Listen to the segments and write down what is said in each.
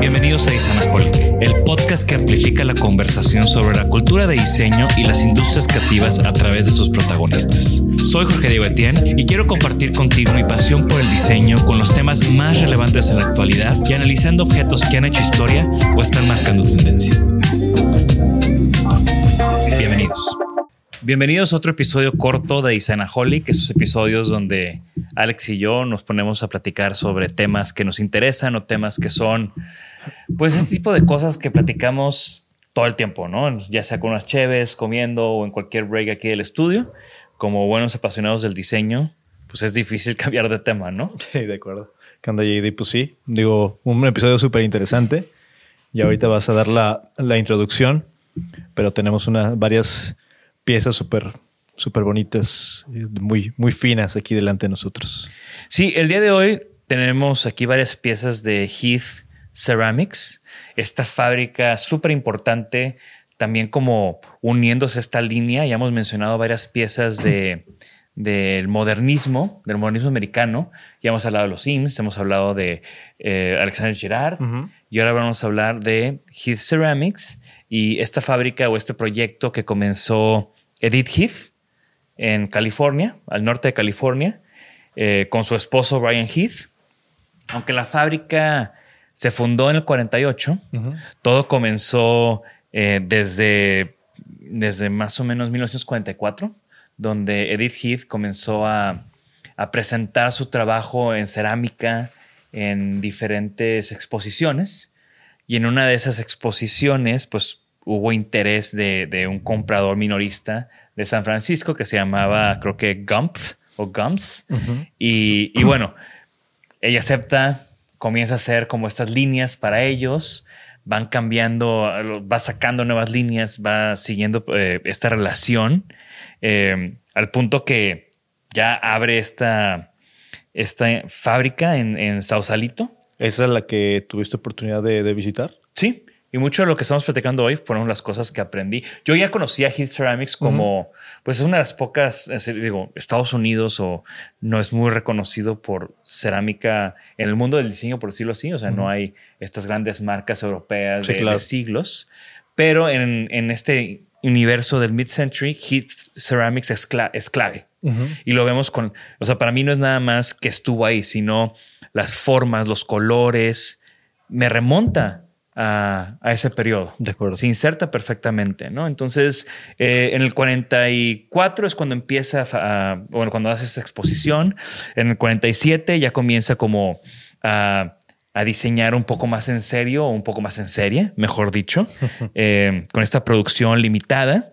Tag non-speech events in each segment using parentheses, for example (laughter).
Bienvenidos a Isanaholic, el podcast que amplifica la conversación sobre la cultura de diseño y las industrias creativas a través de sus protagonistas. Soy Jorge Diego Etienne y quiero compartir contigo mi pasión por el diseño con los temas más relevantes en la actualidad y analizando objetos que han hecho historia o están marcando tendencia. Bienvenidos. Bienvenidos a otro episodio corto de Isanaholic, esos episodios donde Alex y yo nos ponemos a platicar sobre temas que nos interesan o temas que son, pues, este tipo de cosas que platicamos todo el tiempo, ¿no? Ya sea con unas cheves, comiendo o en cualquier break aquí del estudio. Como buenos apasionados del diseño, pues es difícil (laughs) cambiar de tema, ¿no? Sí, de acuerdo. ¿Qué onda, JD? Pues sí, digo, un episodio súper interesante. Y ahorita vas a dar la, la introducción, pero tenemos unas varias piezas súper súper bonitas, muy, muy finas aquí delante de nosotros. Sí, el día de hoy tenemos aquí varias piezas de Heath Ceramics, esta fábrica súper importante, también como uniéndose a esta línea. Ya hemos mencionado varias piezas de, del modernismo, del modernismo americano. Ya hemos hablado de los Sims, hemos hablado de eh, Alexander Girard y ahora vamos a hablar de Heath Ceramics y esta fábrica o este proyecto que comenzó Edith Heath en California, al norte de California, eh, con su esposo Brian Heath. Aunque la fábrica se fundó en el 48, todo comenzó eh, desde, desde más o menos 1944, donde Edith Heath comenzó a, a presentar su trabajo en cerámica en diferentes exposiciones. Y en una de esas exposiciones, pues hubo interés de, de, un comprador minorista de San Francisco que se llamaba, creo que Gump o Gumps. y, y, bueno, ella acepta, comienza a hacer como estas líneas para ellos, van cambiando, va sacando nuevas líneas, va siguiendo eh, esta relación, eh, al punto que ya abre esta, esta fábrica en, en Sausalito. ¿Esa es la que tuviste oportunidad de, de visitar? Sí, y mucho de lo que estamos platicando hoy fueron las cosas que aprendí. Yo ya conocía Heath Ceramics como, uh -huh. pues es una de las pocas, digo, Estados Unidos o no es muy reconocido por cerámica en el mundo del diseño, por decirlo así. O sea, uh -huh. no hay estas grandes marcas europeas sí, de, claro. de, siglos. Pero en, en este universo del mid-century, Heath Ceramics es, es clave. Uh -huh. Y lo vemos con, o sea, para mí no es nada más que estuvo ahí, sino las formas, los colores, me remonta a, a, ese periodo. De acuerdo. Se inserta perfectamente, ¿no? Entonces, eh, en el 44 es cuando empieza, a, bueno, cuando hace esa exposición. En el 47 ya comienza como a, a diseñar un poco más en serio, o un poco más en serie, mejor dicho, (laughs) eh, con esta producción limitada.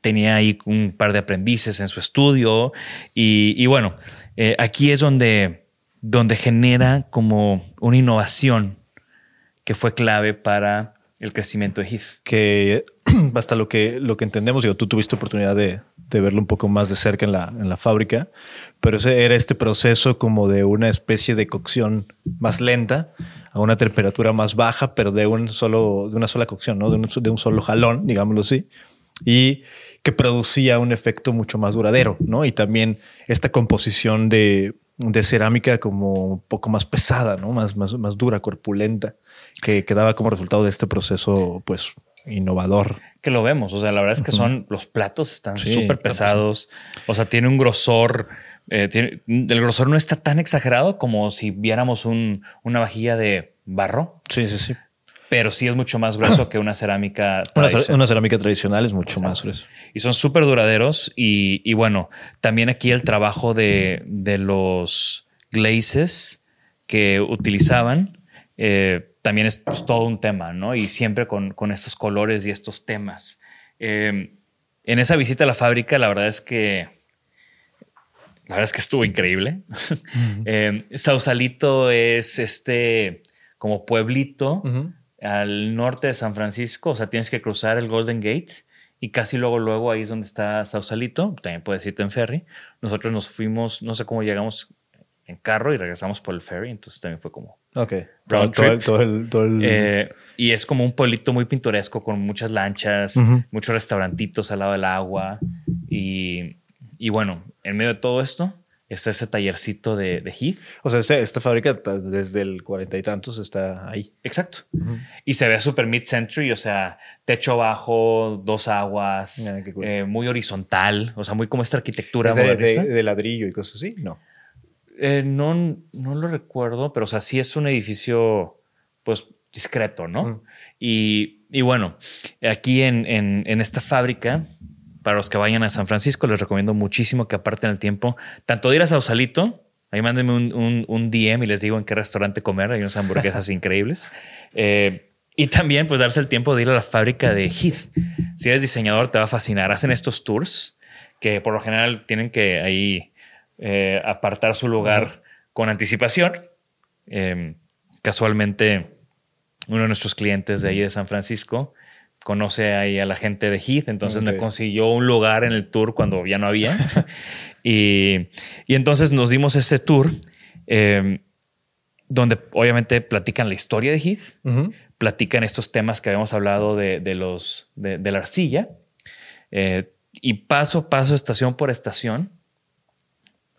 Tenía ahí un par de aprendices en su estudio y, y bueno, eh, aquí es donde, donde genera como una innovación que fue clave para el crecimiento de Heath. Que (clears throat) hasta lo que, lo que entendemos, digo, tú tuviste oportunidad de, de verlo un poco más de cerca en la, en la fábrica, pero ese era este proceso como de una especie de cocción más lenta a una temperatura más baja, pero de un solo, de una sola cocción, ¿no? De un, de un solo jalón, digámoslo así. Y que producía un efecto mucho más duradero, ¿no? Y también esta composición de, de cerámica como un poco más pesada, ¿no? Más, más, más dura, corpulenta, que, que daba como resultado de este proceso, pues, innovador. Que lo vemos, o sea, la verdad es que son, los platos están súper pesados, o sea, tiene un grosor, eh, tiene, el grosor no está tan exagerado como si viéramos un, una vajilla de barro. Sí, sí, sí. Pero sí es mucho más grueso que una cerámica. (clears throat) Una, una, cerámica tradicional es mucho más grueso. Y son súper duraderos. Y, y, bueno, también aquí el trabajo de, de los glazes que utilizaban eh, también es pues, todo un tema, ¿no? Y siempre con, con estos colores y estos temas. Eh, en esa visita a la fábrica, la verdad es que la verdad es que estuvo increíble. Uh -huh. eh, Sausalito es este como pueblito uh -huh. al norte de San Francisco. O sea, tienes que cruzar el Golden Gate y casi luego, luego ahí es donde está Sausalito. También puedes irte en ferry. Nosotros nos fuimos, no sé cómo llegamos en carro y regresamos por el ferry. Entonces también fue como. Ok. Round todo, trip. Todo el, todo el... Eh, y es como un pueblito muy pintoresco con muchas lanchas, uh -huh. muchos restaurantitos al lado del agua. Y, y bueno, en medio de todo esto está ese tallercito de, de Heath. O sea, este, esta fábrica desde el cuarenta y tantos está ahí. Exacto. Uh -huh. Y se ve súper mid-century, o sea, techo bajo, dos aguas, Ah, cool. eh, muy horizontal, o sea, muy como esta arquitectura de, de, de, ladrillo y cosas así, no. Eh, no, no lo recuerdo, pero o sea, sí es un edificio, pues, discreto, ¿no? Y, y, bueno, aquí en, en, en esta fábrica para los que vayan a San Francisco, les recomiendo muchísimo que aparten el tiempo, tanto de ir a Sausalito, ahí mándenme un, un, un, DM y les digo en qué restaurante comer, hay unas hamburguesas (laughs) increíbles. Eh, y también pues darse el tiempo de ir a la fábrica de Heath. Si eres diseñador te va a fascinar. Hacen estos tours que por lo general tienen que ahí eh, apartar su lugar con anticipación. Eh, casualmente uno de nuestros clientes de ahí de San Francisco conoce ahí a la gente de Heath, entonces okay. me consiguió un lugar en el tour cuando ya no había. (laughs) y, y, entonces nos dimos ese tour eh, donde obviamente platican la historia de Heath, uh -huh. platican estos temas que habíamos hablado de, de los, de, de, la arcilla eh, y paso a paso, estación por estación,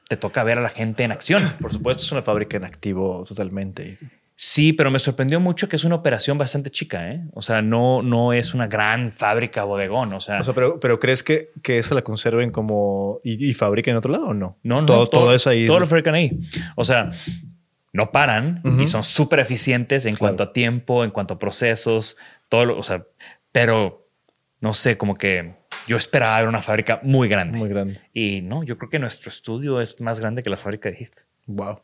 te toca ver a la gente en acción. Por supuesto, es una fábrica en activo totalmente. Sí, pero me sorprendió mucho que es una operación bastante chica, ¿eh? O sea, no, no es una gran fábrica bodegón, o sea... O sea pero, pero, ¿crees que, que esa la conserven como... y, y fabriquen en otro lado o no? No, no. Todo, todo, todo eso ahí... Todo lo fabrican ahí. O sea, no paran uh -huh. y son súper eficientes en claro. cuanto a tiempo, en cuanto a procesos, todo lo... O sea, pero no sé, como que yo esperaba ver una fábrica muy grande. Muy grande. Y no, yo creo que nuestro estudio es más grande que la fábrica de Heath. Wow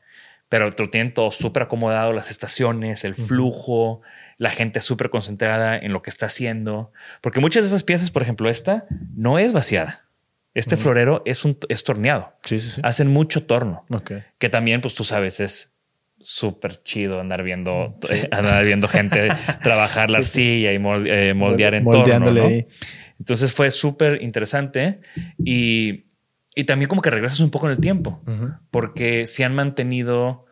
pero lo tienen todo súper acomodado, las estaciones, el flujo, la gente súper concentrada en lo que está haciendo. Porque muchas de esas piezas, por ejemplo, esta no es vaciada. Este florero es, un, es torneado. Sí, sí, sí. Hacen mucho torno. Okay. Que también, pues tú sabes, es súper chido andar viendo, (laughs) andar viendo gente (laughs) trabajar la arcilla y moldear, eh, moldear en torno. ¿no? Entonces fue súper interesante y y también como que regresas un poco en el tiempo, uh -huh. porque se han mantenido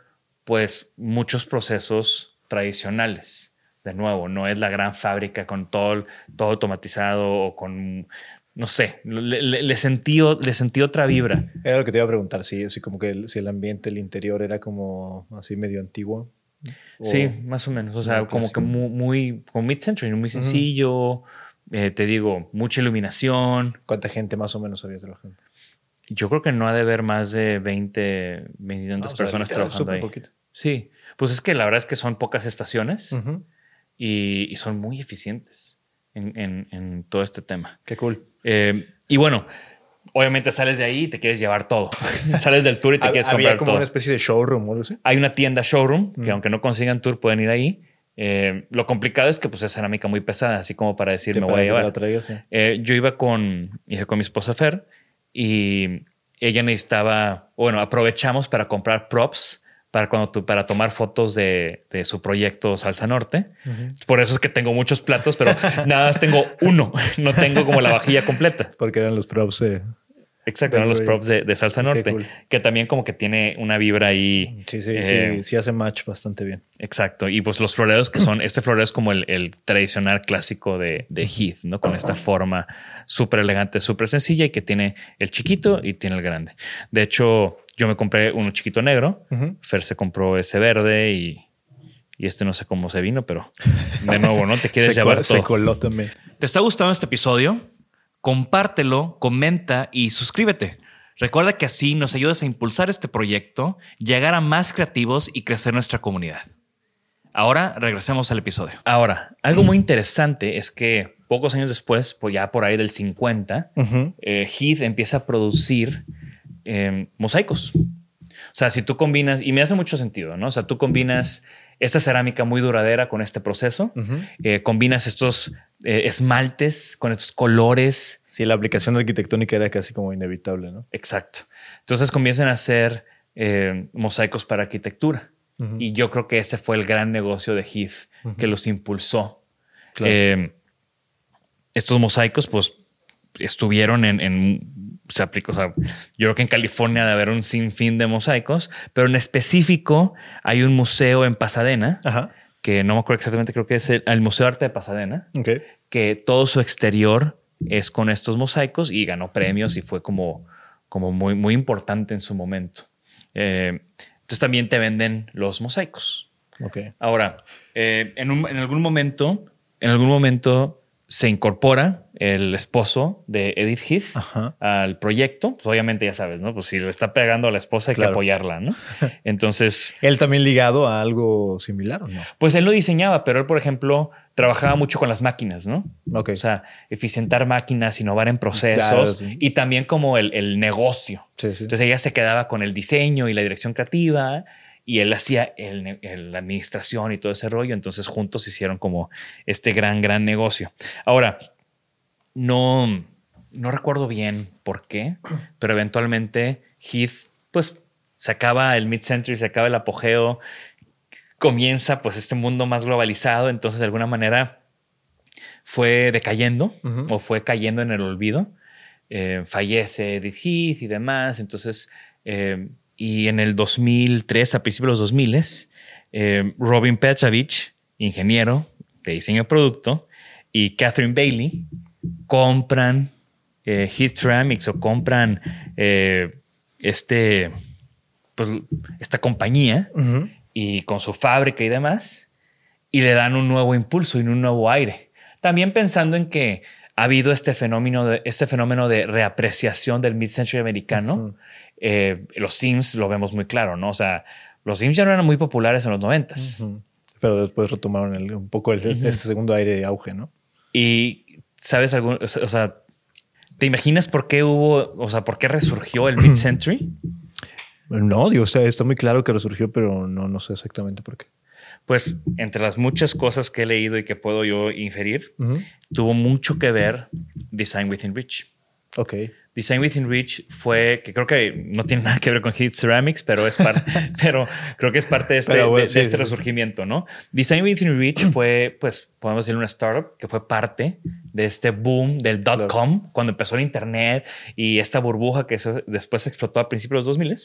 pues muchos procesos tradicionales. De nuevo, no es la gran fábrica con todo, todo automatizado o con, no sé, le, le, le, sentí, le sentí otra vibra. Era lo que te iba a preguntar, si, si como que el, si el ambiente, el interior era como así medio antiguo. Sí, más o menos. O sea, como que muy, muy mid-century, muy sencillo. Uh -huh. Eh, te digo, mucha iluminación. ¿Cuánta gente más o menos había trabajando? Yo creo que no ha de haber más de 20, 20 tantas no, personas trabajando ahí. Poquito. Sí, pues es que la verdad es que son pocas estaciones uh -huh. y, y, son muy eficientes en, en, en, todo este tema. Qué cool. Eh, y bueno, obviamente sales de ahí y te quieres llevar todo. (laughs) sales del tour y te quieres comprar Había como todo. una especie de showroom o algo así. Hay una tienda showroom que aunque no consigan tour pueden ir ahí. Eh, lo complicado es que pues es cerámica muy pesada, así como para decir me voy a llevar. Traigo, sí. eh, yo iba con, iba con mi esposa Fer y ella necesitaba, bueno, aprovechamos para comprar props para cuando tú, para tomar fotos de, de su proyecto Salsa Norte. Por eso es que tengo muchos platos, pero nada más tengo uno. (laughs) No tengo como la vajilla completa. Porque eran los props de... Exacto, eran los props de, de Salsa Norte, cool. que también como que tiene una vibra ahí. Sí, sí, eh, sí, sí hace match bastante bien. Exacto. Y pues los floreos que son, este floreo es como el, el tradicional clásico de, de Heath, ¿no? Con esta forma súper elegante, súper sencilla y que tiene el chiquito y tiene el grande. De hecho, yo me compré uno chiquito negro, Fer se compró ese verde y, y este no sé cómo se vino, pero de nuevo, ¿no? Te (laughs) quieres se, llevar col- todo. se coló también. ¿Te está gustando este episodio? Compártelo, comenta y suscríbete. Recuerda que así nos ayudas a impulsar este proyecto, llegar a más creativos y crecer nuestra comunidad. Ahora regresemos al episodio. Ahora, algo muy interesante es que pocos años después, pues ya por ahí del 50, eh, Heath empieza a producir eh, mosaicos. O sea, si tú combinas, y me hace mucho sentido, ¿no? O sea, tú combinas esta cerámica muy duradera con este proceso, eh, combinas estos eh, esmaltes con estos colores. Sí, la aplicación arquitectónica era casi como inevitable, ¿no? Exacto. Entonces comienzan a hacer eh, mosaicos para arquitectura. Y yo creo que ese fue el gran negocio de Heath que los impulsó. Claro. Eh, estos mosaicos, pues, estuvieron en, en se o sea, yo creo que en California de haber un sinfín de mosaicos, pero en específico hay un museo en Pasadena, Ajá. Que no me acuerdo exactamente, creo que es el, el Museo de Arte de Pasadena, que todo su exterior es con estos mosaicos y ganó premios y fue como, como muy, muy importante en su momento. Eh, entonces también te venden los mosaicos. Ahora, eh, en, un- en algún momento, en algún momento se incorpora el esposo de Edith Heath Ajá. al proyecto. Pues obviamente ya sabes, ¿no? Pues si le está pegando a la esposa hay que apoyarla, ¿no? (laughs) Entonces, ¿Él también ligado a algo similar o no? pues él lo diseñaba, pero él, por ejemplo, trabajaba mucho con las máquinas, ¿no? Ok. O sea, eficientar máquinas, innovar en procesos Claro, sí. y también como el, el negocio. Sí, sí. Entonces ella se quedaba con el diseño y la dirección creativa y él hacía el, la administración y todo ese rollo. Entonces juntos hicieron como este gran, gran negocio. Ahora, no, no recuerdo bien por qué, pero eventualmente Heath, pues se acaba el mid-century, se acaba el apogeo, comienza pues este mundo más globalizado. Entonces de alguna manera fue decayendo o fue cayendo en el olvido. Eh, fallece Edith Heath y demás. Entonces, eh, y en el 2003, a principios de los 2000, eh, Robin Petrovich, ingeniero de diseño de producto, y Catherine Bailey compran eh, Ceramics o compran eh, este, pues, esta compañía y con su fábrica y demás, y le dan un nuevo impulso y un nuevo aire. También pensando en que ha habido este fenómeno de, este fenómeno de reapreciación del mid-century americano. Eh, los Sims lo vemos muy claro, ¿no? O sea, los Sims ya no eran muy populares en los noventas. Ujú. Pero después retomaron el- un poco el- este segundo aire de auge, ¿no? Y sabes algún, o sea, ¿te imaginas por qué hubo, o sea, por qué resurgió el (clears throat) mid-century? No, digo, o sea, está muy claro que resurgió, pero no, no sé exactamente por qué. Pues entre las muchas cosas que he leído y que puedo yo inferir, Ujú. tuvo mucho que ver Design Within Reach. Ok. Design Within Reach fue, que creo que no tiene nada que ver con Heat Ceramics, pero es parte, (laughs) pero creo que es parte de este, Pero bueno, de- de sí, este sí, resurgimiento, ¿no? Design Within Reach (clears throat) fue, pues, podemos decir una startup que fue parte de este boom del dot com cuando empezó el internet y esta burbuja que eso después explotó a principios de los 2000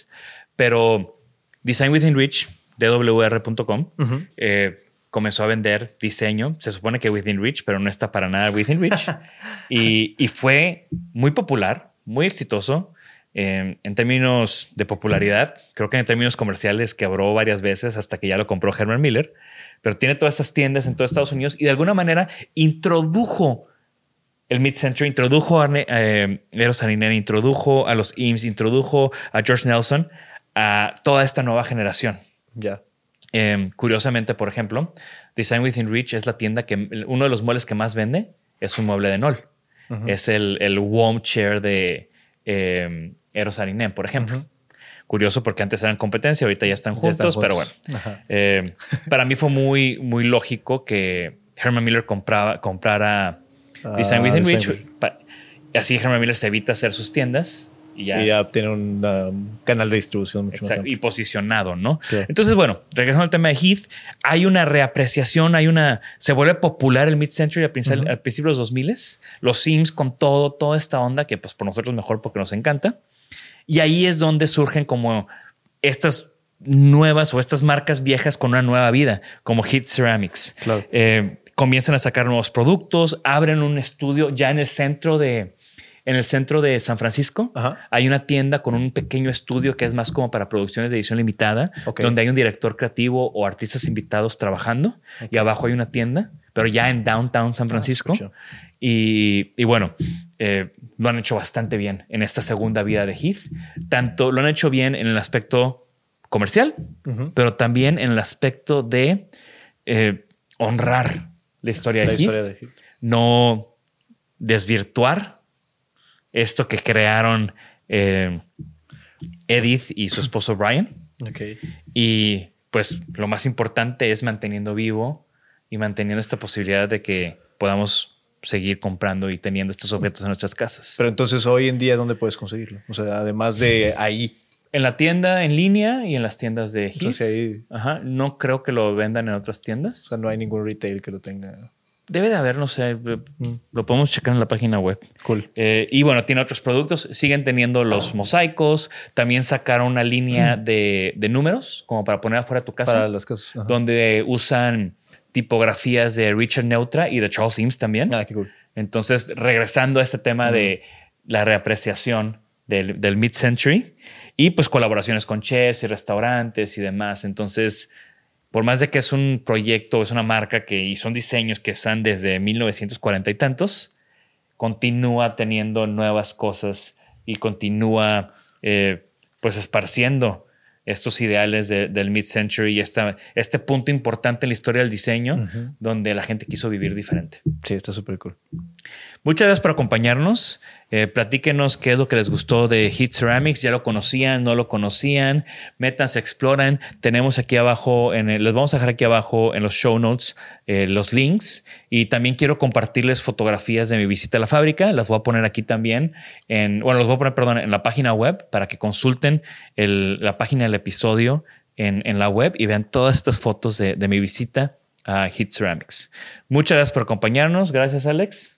pero Design Within Reach, dwr.com, eh, comenzó a vender diseño. Se supone que Within Reach, pero no está para nada Within Reach. (laughs) y, y fue muy popular, muy exitoso. eh, en términos de popularidad, creo que en términos comerciales quebró varias veces hasta que ya lo compró Herman Miller, pero tiene todas esas tiendas en todo Estados Unidos y de alguna manera introdujo el mid-century, introdujo a eh, Eros Sarinera, introdujo a los IMSS, introdujo a George Nelson, a toda esta nueva generación. Ya. Eh, curiosamente, por ejemplo, Design Within Reach es la tienda que uno de los muebles que más vende es un mueble de Nol. Es el, el warm chair de eh, Eros Arinen, por ejemplo. Curioso porque antes eran competencia, ahorita ya están Ya juntos, pero bueno. Eh, para mí fue muy, muy lógico que Herman Miller compraba, comprara Ah, Design Within Reach. Así Herman Miller se evita hacer sus tiendas y ya, Y ya tiene un um, canal de distribución mucho Exacto, más y posicionado, ¿no? Entonces, bueno, regresando al tema de Heath, hay una reapreciación, hay una. Se vuelve popular el mid-century al, principio- al principio de los 2000 los Sims con todo, toda esta onda que, pues, por nosotros mejor porque nos encanta. Y ahí es donde surgen como estas nuevas o estas marcas viejas con una nueva vida, como Heath Ceramics. Claro. Eh, comienzan a sacar nuevos productos, abren un estudio ya en el centro de. En el centro de San Francisco Ajá. hay una tienda con un pequeño estudio que es más como para producciones de edición limitada, donde hay un director creativo o artistas invitados trabajando y abajo hay una tienda, pero ya en downtown San Francisco. escucho. y, y bueno, eh, lo han hecho bastante bien en esta segunda vida de Heath. Tanto lo han hecho bien en el aspecto comercial, pero también en el aspecto de eh, honrar la historia La de historia Heath, de Heath. no desvirtuar esto que crearon eh, Edith y su esposo Brian. Y pues lo más importante es manteniendo vivo y manteniendo esta posibilidad de que podamos seguir comprando y teniendo estos objetos en nuestras casas. Pero entonces hoy en día, ¿dónde puedes conseguirlo? O sea, además de ahí. en la tienda en línea y en las tiendas de Heath. Entonces ahí- Ajá, no creo que lo vendan en otras O tiendas. sea, no hay ningún retail que lo tenga. Debe de haber, no sé, eh, lo podemos checar en la página web. Cool. Eh, y bueno, tiene otros productos. Siguen teniendo los mosaicos. También sacaron una línea de, de números como para poner afuera tu casa, Para las casas. Ajá. donde usan tipografías de Richard Neutra y de Charles Eames también. Ah, qué cool. Entonces, regresando a este tema de la reapreciación del, del mid-century y pues colaboraciones con chefs y restaurantes y demás. Entonces, por más de que es un proyecto, es una marca que y son diseños que están desde 1940 y tantos, continúa teniendo nuevas cosas y continúa eh, pues esparciendo estos ideales de- del mid-century y esta, este punto importante en la historia del diseño donde la gente quiso vivir diferente. Sí, está súper cool. Muchas gracias por acompañarnos. Eh, platíquenos qué es lo que les gustó de Heat Ceramics. ¿Ya lo conocían? ¿No lo conocían? Métanse, exploran. Tenemos aquí abajo, en les vamos a dejar aquí abajo en los show notes eh, los links. Y también quiero compartirles fotografías de mi visita a la fábrica. Las voy a poner aquí también. En, bueno, los voy a poner, perdón, en la página web para que consulten la página del episodio en, en la web y vean todas estas fotos de, de mi visita a Heat Ceramics. Muchas gracias por acompañarnos. Gracias, Alex.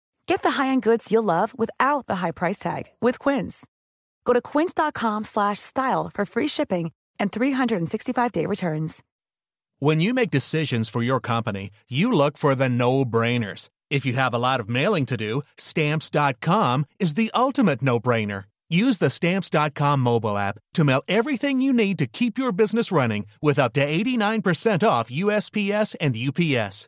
Get the high-end goods you'll love without the high price tag with Quince. Go to quince.com slash style for free shipping and 365-day returns. When you make decisions for your company, you look for the no-brainers. If you have a lot of mailing to do, stamps.com is the ultimate no-brainer. Use the stamps.com mobile app to mail everything you need to keep your business running with up to 89% off USPS and UPS.